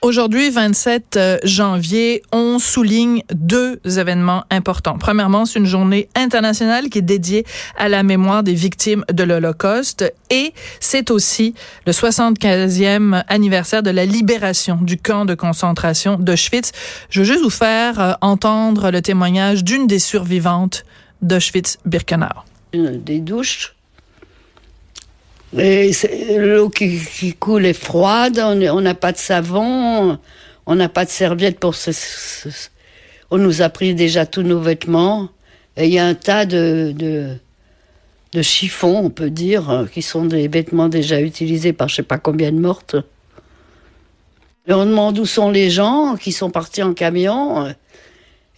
Aujourd'hui, 27 euh, janvier, on souligne deux événements importants. Premièrement, c'est une journée internationale qui est dédiée à la mémoire des victimes de l'Holocauste et c'est aussi le 75e anniversaire de la libération du camp de concentration d'Auschwitz. Je veux juste vous faire euh, entendre le témoignage d'une des survivantes d'Auschwitz-Birkenau. Des douches l'eau qui, coule est froide, on n'a pas de savon, on n'a pas de serviette pour se, On nous a pris déjà tous nos vêtements. Et il y a un tas de, de, chiffons, on peut dire, qui sont des vêtements déjà utilisés par je sais pas combien de mortes. On demande où sont les gens qui sont partis en camion.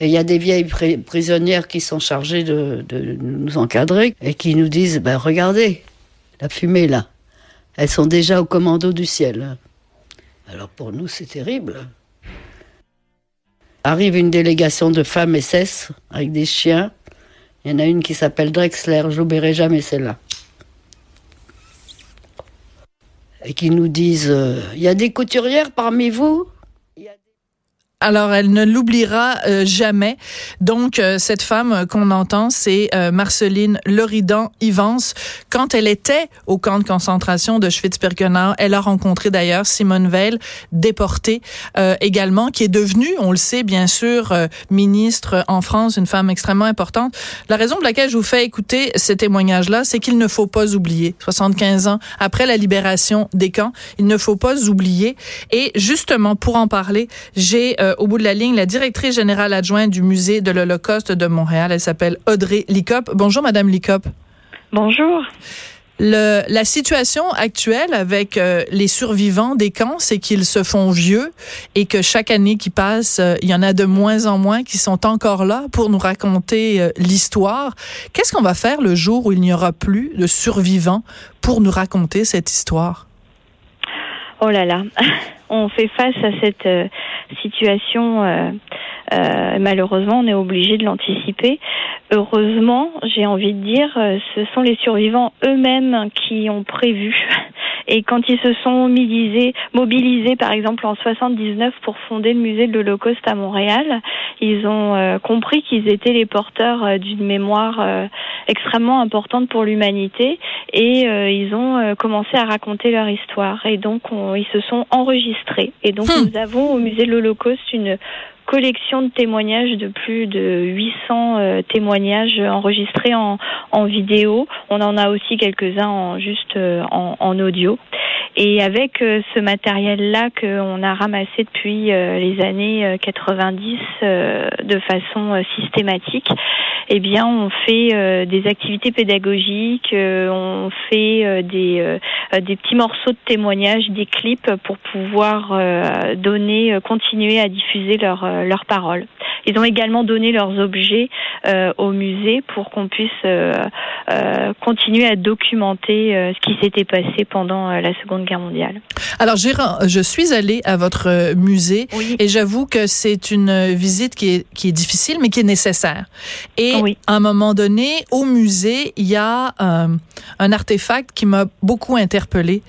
Et il y a des vieilles prisonnières qui sont chargées de, de, nous encadrer et qui nous disent, ben regardez, la fumée là. Elles sont déjà au commando du ciel. Alors pour nous, c'est terrible. Arrive une délégation de femmes SS avec des chiens. Il y en a une qui s'appelle Drexler, j'oublierai jamais celle-là. Et qui nous disent euh, Il y a des couturières parmi vous? Alors, elle ne l'oubliera euh, jamais. Donc, euh, cette femme qu'on entend, c'est euh, Marceline Loridan Ivance. Quand elle était au camp de concentration de Schwitz-Birkenau, elle a rencontré d'ailleurs Simone Veil, déportée également, qui est devenue, on le sait bien sûr, ministre en France, une femme extrêmement importante. La raison pour laquelle je vous fais écouter ce témoignage-là, c'est qu'il ne faut pas oublier. 75 ans après la libération des camps, il ne faut pas oublier. Et justement, pour en parler, j'ai euh, au bout de la ligne la directrice générale adjointe du musée de l'Holocauste de Montréal. Elle s'appelle Audrey Licop. Bonjour, Madame Licop. Bonjour. Le, la situation actuelle avec euh, les survivants des camps, c'est qu'ils se font vieux et que chaque année qui passe, euh, il y en a de moins en moins qui sont encore là pour nous raconter l'histoire. Qu'est-ce qu'on va faire le jour où il n'y aura plus de survivants pour nous raconter cette histoire? Oh là là, on fait face à cette euh, situation. Euh, euh, malheureusement, on est obligé de l'anticiper. Heureusement, j'ai envie de dire, ce sont les survivants eux-mêmes qui ont prévu et quand ils se sont mobilisés, mobilisés par exemple en 79 pour fonder le musée de l'Holocauste à Montréal, ils ont euh, compris qu'ils étaient les porteurs euh, d'une mémoire euh, extrêmement importante pour l'humanité. Et ils ont commencé à raconter leur histoire. Et donc ils se sont enregistrés. Et donc hmm. nous avons au musée de l'Holocauste une collection de témoignages de plus de 800 témoignages enregistrés en, vidéo. On en a aussi quelques-uns en, juste en, en, audio. Et avec euh, ce matériel-là qu'on a ramassé depuis euh, les années 90 euh, de façon systématique, eh bien, on fait des activités pédagogiques, on fait des, des petits morceaux de témoignages, des clips pour pouvoir donner, continuer à diffuser leurs leurs paroles. Ils ont également donné leurs objets au musée pour qu'on puisse continuer à documenter ce qui s'était passé pendant la Seconde Guerre mondiale. Alors, je suis allée à votre euh, musée et j'avoue que c'est une visite qui est, qui est difficile, mais qui est nécessaire. Et à un moment donné, au musée, il y a euh, un artefact qui m'a beaucoup interpellée.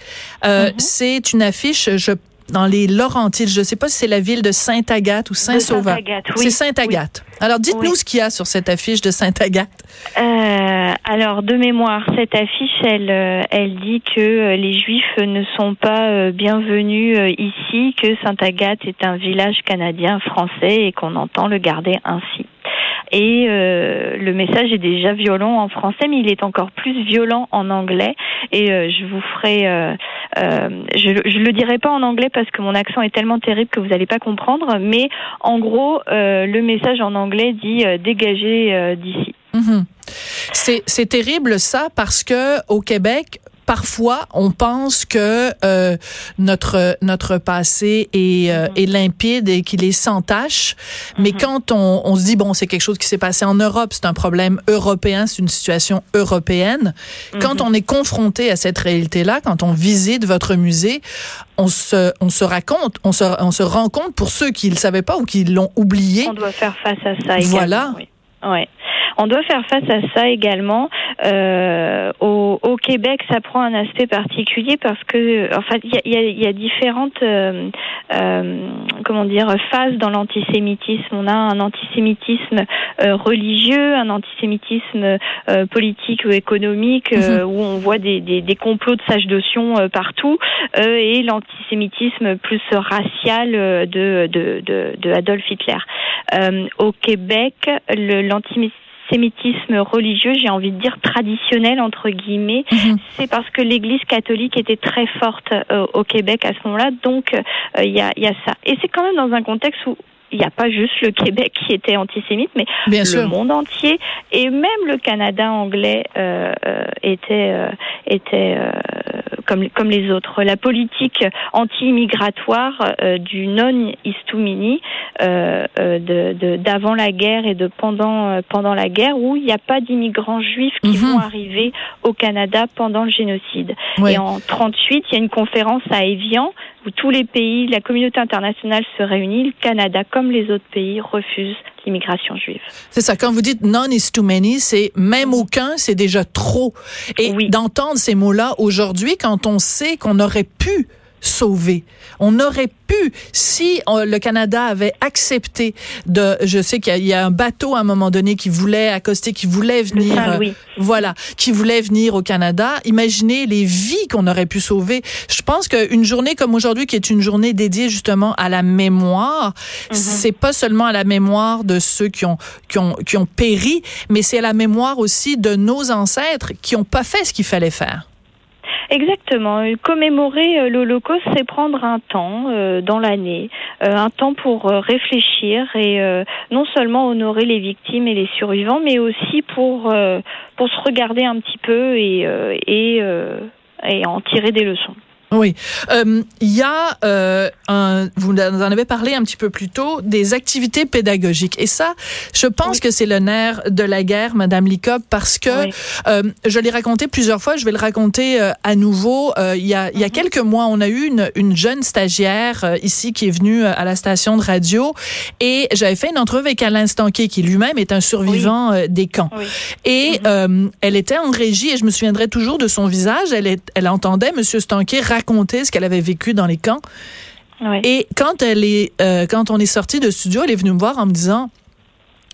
Euh, mm-hmm. C'est une affiche, je dans les Laurentides. Je ne sais pas si c'est la ville de Sainte-Agathe ou Saint-Sauveur. Oui. C'est Sainte-Agathe. Alors, dites-nous ce qu'il y a sur cette affiche de Sainte-Agathe. Euh, alors, de mémoire, cette affiche, elle, euh, elle dit que euh, les Juifs ne sont pas bienvenus ici, que Sainte-Agathe est un village canadien français et qu'on entend le garder ainsi. Et euh, le message est déjà violent en français, mais il est encore plus violent en anglais. Et euh, je vous ferai, euh, je, je le dirai pas en anglais parce que mon accent est tellement terrible que vous n'allez pas comprendre. Mais en gros, le message en anglais dit dégagez d'ici. Mhm. C'est terrible ça parce que au Québec, parfois, on pense que euh, notre notre passé est, euh, est limpide et qu'il est sans tache. Mais quand on, on se dit bon, c'est quelque chose qui s'est passé en Europe, c'est un problème européen, c'est une situation européenne. Quand on est confronté à cette réalité-là, quand on visite votre musée, on se on se raconte, on se on se rend compte pour ceux qui le savaient pas ou qui l'ont oublié. On doit faire face à ça également. Voilà. oui. Ouais. On doit faire face à ça également. Euh, au, au Québec, ça prend un aspect particulier parce que, en fait, il y a, y a- il y a différentes, euh, euh, comment dire, phases dans l'antisémitisme. On a un antisémitisme euh, religieux, un antisémitisme euh, politique ou économique, euh, où on voit des, des, des complots de sages de Sion euh, partout, euh, et l'antisémitisme plus racial de, de, de, de Adolf Hitler. Euh, au Québec, le- l'antisémitisme religieux, j'ai envie de dire traditionnel entre guillemets, Mhm. c'est parce que l'Église catholique était très forte euh, au Québec à ce moment-là, donc euh, il y, a, il y a ça. Et c'est quand même dans un contexte où il n'y a pas juste le Québec qui était antisémite, mais Bien le sûr. monde entier et même le Canada anglais euh, euh, était euh, était euh, comme comme les autres. La politique anti-immigratoire euh, du non istumini euh, de d'avant la guerre et de pendant pendant la guerre où il n'y a pas d'immigrants juifs qui Mhm. vont arriver au Canada pendant le génocide. Ouais. Et en 38, il y a une conférence à Évian où tous les pays, la communauté internationale se réunit. Le Canada, comme les autres pays, refuse l'immigration juive. C'est ça. Quand vous dites none is too many, c'est même aucun, c'est déjà trop. Et Oui. d'entendre ces mots-là aujourd'hui, quand on sait qu'on aurait pu sauver, on aurait pu, si euh, le Canada avait accepté de, je sais qu'il y a- il y, a un bateau à un moment donné qui voulait accoster, qui voulait venir, euh, voilà, qui voulait venir au Canada. Imaginez les vies qu'on aurait pu sauver. Je pense qu'une journée comme aujourd'hui, qui est une journée dédiée justement à la mémoire, c'est pas seulement à la mémoire de ceux qui ont, qui ont, qui ont péri, mais c'est à la mémoire aussi de nos ancêtres qui ont pas fait ce qu'il fallait faire. Exactement. Commémorer euh, l'Holocauste, c'est prendre un temps euh, dans l'année, euh, un temps pour euh, réfléchir et euh, non seulement honorer les victimes et les survivants, mais aussi pour euh, pour se regarder un petit peu et et et en tirer des leçons. Oui. Euh, Il y a, euh, un, vous en avez parlé un petit peu plus tôt, des activités pédagogiques. Et ça, je pense que c'est le nerf de la guerre, Madame Licop, parce que Oui. euh, je l'ai raconté plusieurs fois, je vais le raconter euh, à nouveau. Euh, il, y a, il y a quelques mois, on a eu une, une jeune stagiaire euh, ici qui est venue à la station de radio et j'avais fait une entrevue avec Alain Stanquet, qui lui-même est un survivant des camps. Oui. Et euh, elle était en régie et je me souviendrai toujours de son visage. Elle, est, elle entendait Monsieur Stanquet raconter ce qu'elle avait vécu dans les camps. Ouais. Et quand elle est, euh, quand on est sorti de studio, elle est venue me voir en me disant,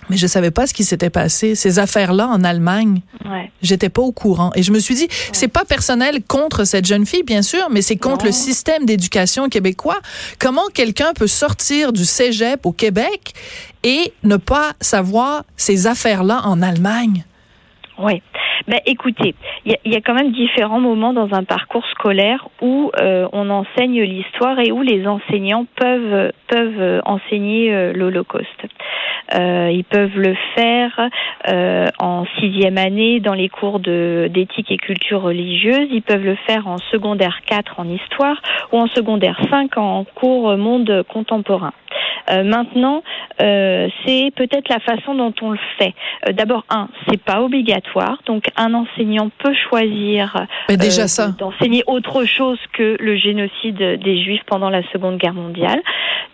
mais je savais pas ce qui s'était passé. Ces affaires-là en Allemagne, Ouais. j'étais pas au courant. Et je me suis dit, c'est pas personnel contre cette jeune fille, bien sûr, mais c'est contre Non. le système d'éducation québécois. Comment quelqu'un peut sortir du cégep au Québec et ne pas savoir ces affaires-là en Allemagne? Oui. Ben, écoutez, il y, y a quand même différents moments dans un parcours scolaire où euh, on enseigne l'histoire et où les enseignants peuvent peuvent euh, enseigner euh, l'Holocauste. Euh, ils peuvent le faire euh, en sixième année dans les cours d'éthique et culture religieuse. Ils peuvent le faire en secondaire 4 en histoire ou en secondaire 5 en cours monde contemporain. Euh, maintenant, euh, c'est peut-être la façon dont on le fait. Euh, D'abord, un, c'est pas obligatoire, donc un enseignant peut choisir euh, d'enseigner autre chose que le génocide des Juifs pendant la Seconde Guerre mondiale.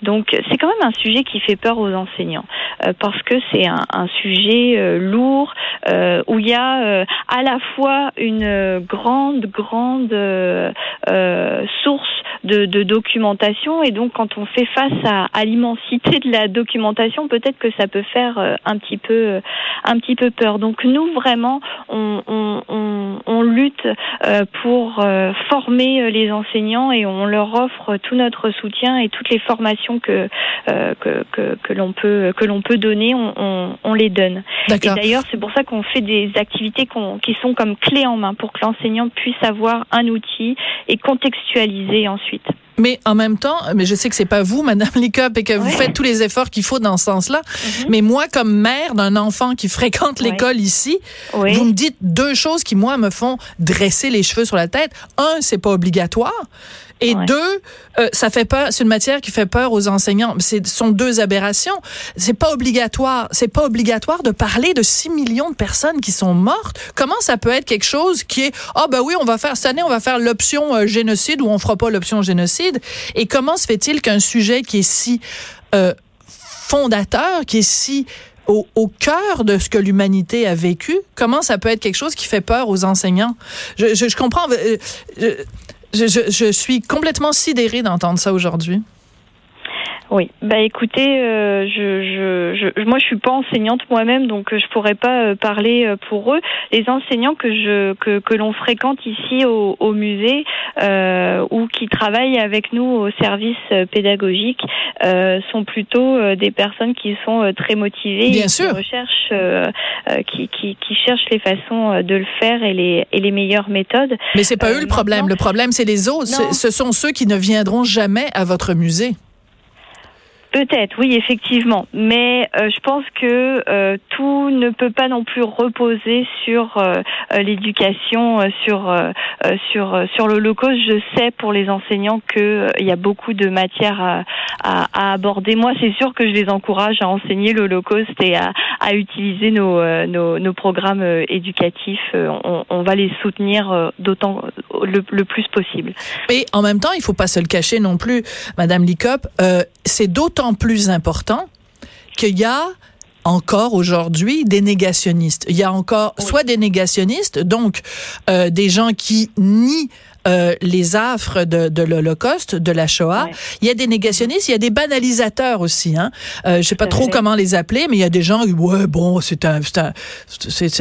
Donc, c'est quand même un sujet qui fait peur aux enseignants euh, parce que c'est un, un sujet euh, lourd euh, où il y a euh, à la fois une grande, grande source de, de documentation et donc quand on fait face à, à l'immensité de la documentation, peut-être que ça peut faire euh, un petit peu, euh, un petit peu peur. Donc nous vraiment, on, on, on, on lutte euh, pour former les enseignants et on leur offre tout notre soutien et toutes les formations que que, que, que l'on peut que l'on peut donner, on, on, on les donne. Et d'ailleurs, c'est pour ça qu'on fait des activités qu'on- qui sont comme clés en main pour que l'enseignant puisse avoir un outil et contextualiser ensuite. Mais en même temps, mais je sais que c'est pas vous, Madame Licop, et que vous faites tous les efforts qu'il faut dans ce sens-là. Mais moi, comme mère d'un enfant qui fréquente Ouais. l'école ici, Oui. vous me dites deux choses qui, moi, me font dresser les cheveux sur la tête. Un, c'est pas obligatoire. Et Ouais. deux, euh, ça fait peur. C'est une matière qui fait peur aux enseignants. C'est ce sont deux aberrations. C'est pas obligatoire. C'est pas obligatoire de parler de 6 millions de personnes qui sont mortes. Comment ça peut être quelque chose qui est ah ben oui, on va faire cette année, on va faire l'option euh, génocide ou on fera pas l'option génocide? Et comment se fait-il qu'un sujet qui est si euh, fondateur, qui est si au, au cœur de ce que l'humanité a vécu, comment ça peut être quelque chose qui fait peur aux enseignants? Je, je, je comprends. euh, je, suis complètement sidérée d'entendre ça aujourd'hui. Oui, bah écoutez, euh, je, je, je, moi je suis pas enseignante moi-même, donc euh, je pourrais pas euh, parler euh, pour eux. Les enseignants que je que, que l'on fréquente ici au, au musée euh, ou qui travaillent avec nous au service pédagogique euh, sont plutôt des personnes qui sont très motivées, Bien et sûr. qui recherchent, qui, qui, qui cherchent les façons de le faire et les et les meilleures méthodes. Mais c'est pas eux le problème. Le problème, c'est les autres. Ce sont ceux qui ne viendront jamais à votre musée. Peut-être, oui, effectivement. Mais euh, je pense que euh, tout ne peut pas non plus reposer sur euh, euh, l'éducation, euh, sur euh, sur sur l'Holocauste. Je sais pour les enseignants que il y a beaucoup de matières à, à, à aborder. Moi, c'est sûr que je les encourage à enseigner l'Holocauste et à, à utiliser nos, nos nos programmes éducatifs. On, on va les soutenir d'autant le, plus possible. Et en même temps, il faut pas se le cacher non plus, Madame Licop. C'est d'autant plus important qu'il y a encore aujourd'hui des négationnistes. Il y a encore Oui. soit des négationnistes, donc euh, des gens qui nient euh, les affres de, de l'Holocauste, de la Shoah. Ouais. Il y a des négationnistes, il y a des banalisateurs aussi. Hein. Euh, je sais pas trop comment les appeler, mais il y a des gens qui ouais bon c'est un c'est un- c'est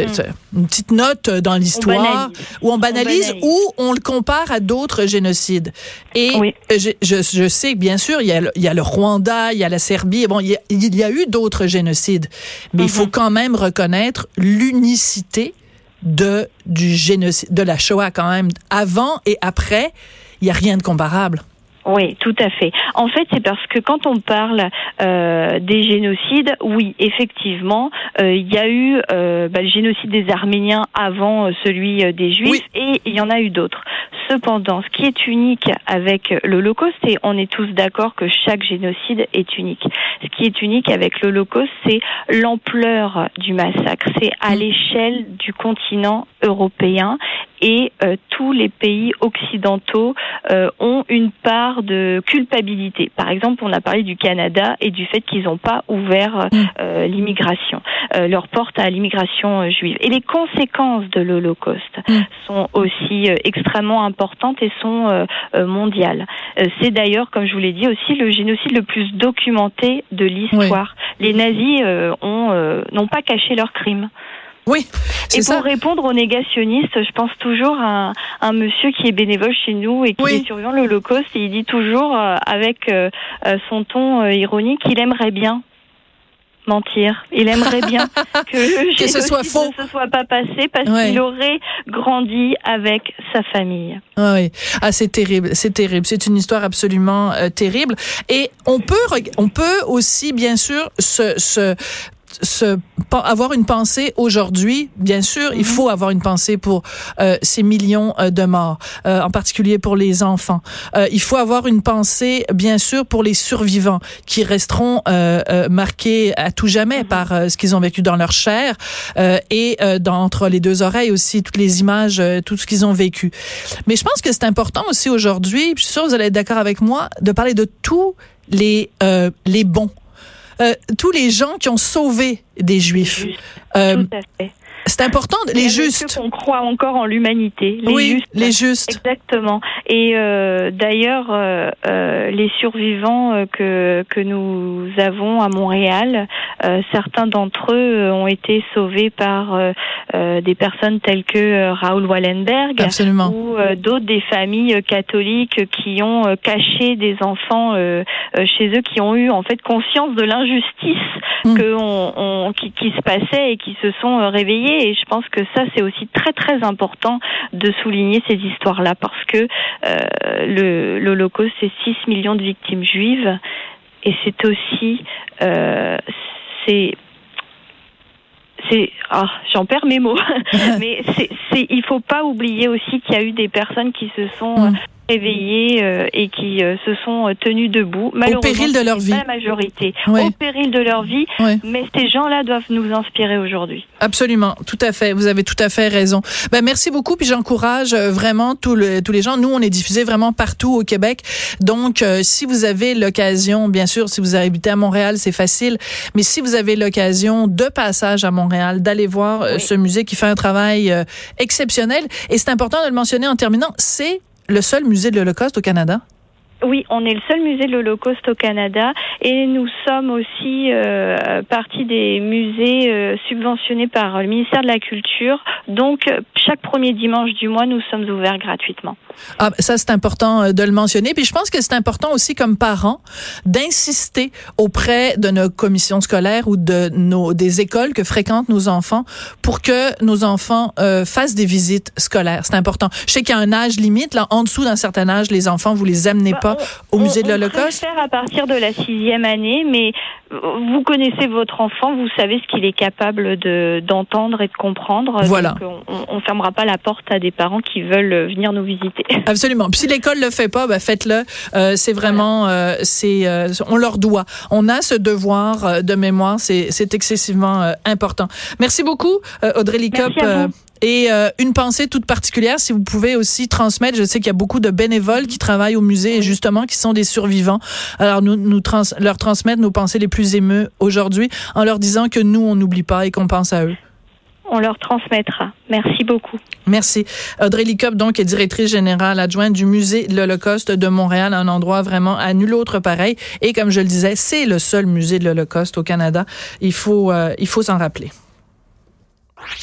une petite note dans l'histoire où on banalise, ou on le compare à d'autres génocides. Et Oui. je, je, je sais bien sûr il y a le, il y a le Rwanda, il y a la Serbie, bon il y a, il y a eu d'autres génocides, mais il faut Mhm. quand même reconnaître l'unicité de du génocide de la Shoah quand même avant et après, il y a rien de comparable. Oui, tout à fait. En fait, c'est parce que quand on parle euh, des génocides, oui, effectivement, euh, il y a eu euh, bah, le génocide des Arméniens avant euh, celui euh, des Juifs, Oui. et il y en a eu d'autres. Cependant, ce qui est unique avec l'Holocauste, et on est tous d'accord que chaque génocide est unique. Ce qui est unique avec l'Holocauste, c'est l'ampleur du massacre. C'est à Mm. l'échelle du continent européen et euh, tous les pays occidentaux euh, ont une part de culpabilité. Par exemple, on a parlé du Canada et du fait qu'ils n'ont pas ouvert euh, l'immigration, euh, leur porte à l'immigration euh, juive. Et les conséquences de l'Holocauste Mm. sont aussi euh, extrêmement importantes et sont mondiales. C'est d'ailleurs, comme je vous l'ai dit, aussi le génocide le plus documenté de l'histoire. Les nazis ont n'ont pas caché leurs crimes. Oui, Et ça. pour répondre aux négationnistes, je pense toujours à un, monsieur qui est bénévole chez nous et qui Oui. est survivant l'Holocauste et il dit toujours euh, avec euh, euh, son ton euh, ironique qu'il aimerait bien mentir. Il aimerait bien que, ce soit faux. ne se soit pas passé parce Ouais. qu'il aurait grandi avec sa famille. Ah oui, ah c'est terrible, c'est terrible, c'est une histoire absolument euh, terrible. Et on peut, on peut aussi bien sûr se, se se avoir une pensée aujourd'hui, bien sûr, il faut avoir une pensée pour euh, ces millions euh, de morts, euh, en particulier pour les enfants. Euh, il faut avoir une pensée, bien sûr, pour les survivants qui resteront euh, euh, marqués à tout jamais par euh, ce qu'ils ont vécu dans leur chair euh, et euh, dans, entre les deux oreilles aussi toutes les images, euh, tout ce qu'ils ont vécu. Mais je pense que c'est important aussi aujourd'hui, je suis sûre que vous allez être d'accord avec moi, de parler de tous les euh, les bons. Euh, tous les gens qui ont sauvé des juifs. Euh, Tout à fait. C'est important, les justes. qu'on croit encore en l'humanité. Les oui, justes. les justes. Exactement. Et euh, d'ailleurs, euh, euh, les survivants euh, que que nous avons à Montréal, euh, certains d'entre eux ont été sauvés par des personnes telles que Raoul Wallenberg Absolument. ou d'autres des familles catholiques qui ont caché des enfants chez eux, qui ont eu en fait conscience de l'injustice Mm. que on, on- qui, qui se passait et qui se sont réveillés Et je pense que ça, c'est aussi très très important de souligner ces histoires-là parce que euh, l'Holocauste, c'est 6 millions de victimes juives et c'est aussi euh, c'est ah, j'en perds mes mots mais c'est il faut pas oublier aussi qu'il y a eu des personnes qui se sont mm réveillés euh, et qui euh, se sont euh, tenus debout. Malheureusement, au péril de leur vie. Pas la majorité. Au péril de leur vie. Mais ces gens-là doivent nous inspirer aujourd'hui. Absolument, tout à fait. Vous avez tout à fait raison. Ben merci beaucoup, puis j'encourage vraiment tous, tous les gens. Nous, on est diffusés vraiment partout au Québec. Donc, si vous avez l'occasion, bien sûr, si vous habitez à Montréal, c'est facile. Mais si vous avez l'occasion de passage à Montréal, d'aller voir ce musée qui fait un travail exceptionnel. Et c'est important de le mentionner en terminant, c'est le seul musée de l'Holocauste au Canada? Oui, on est le seul musée de l'Holocauste au Canada et nous sommes aussi euh, partie des musées euh, subventionnés par le ministère de la Culture. Donc, chaque premier dimanche du mois, nous sommes ouverts gratuitement. Ah, ça, c'est important euh, de le mentionner. Puis je pense que c'est important aussi comme parents d'insister auprès de nos commissions scolaires ou de nos des écoles que fréquentent nos enfants pour que nos enfants euh, fassent des visites scolaires. C'est important. Je sais qu'il y a un âge limite. Là, en dessous d'un certain âge, les enfants, vous les amenez pas au musée de l'Holocauste? On à partir de la sixième année, mais vous connaissez votre enfant, vous savez ce qu'il est capable de d'entendre et de comprendre. Voilà. on, ne fermera pas la porte à des parents qui veulent venir nous visiter. Absolument. Puis si l'école le fait pas, ben faites-le. Euh, c'est vraiment, euh, c'est, euh, on leur doit. On a ce devoir de mémoire. C'est, c'est excessivement important. Merci beaucoup, Audrey Licop. Et euh, une pensée toute particulière, si vous pouvez aussi transmettre, je sais qu'il y a beaucoup de bénévoles qui travaillent au musée et justement qui sont des survivants. Alors nous, nous leur transmettre nos pensées les plus émeues aujourd'hui en leur disant que nous, on n'oublie pas et qu'on pense à eux. On leur transmettra. Merci beaucoup. Merci. Audrey Licop, donc, est directrice générale adjointe du musée de l'Holocauste de Montréal, un endroit vraiment à nul autre pareil. Et comme je le disais, c'est le seul musée de l'Holocauste au Canada. Il faut, euh, il faut s'en rappeler.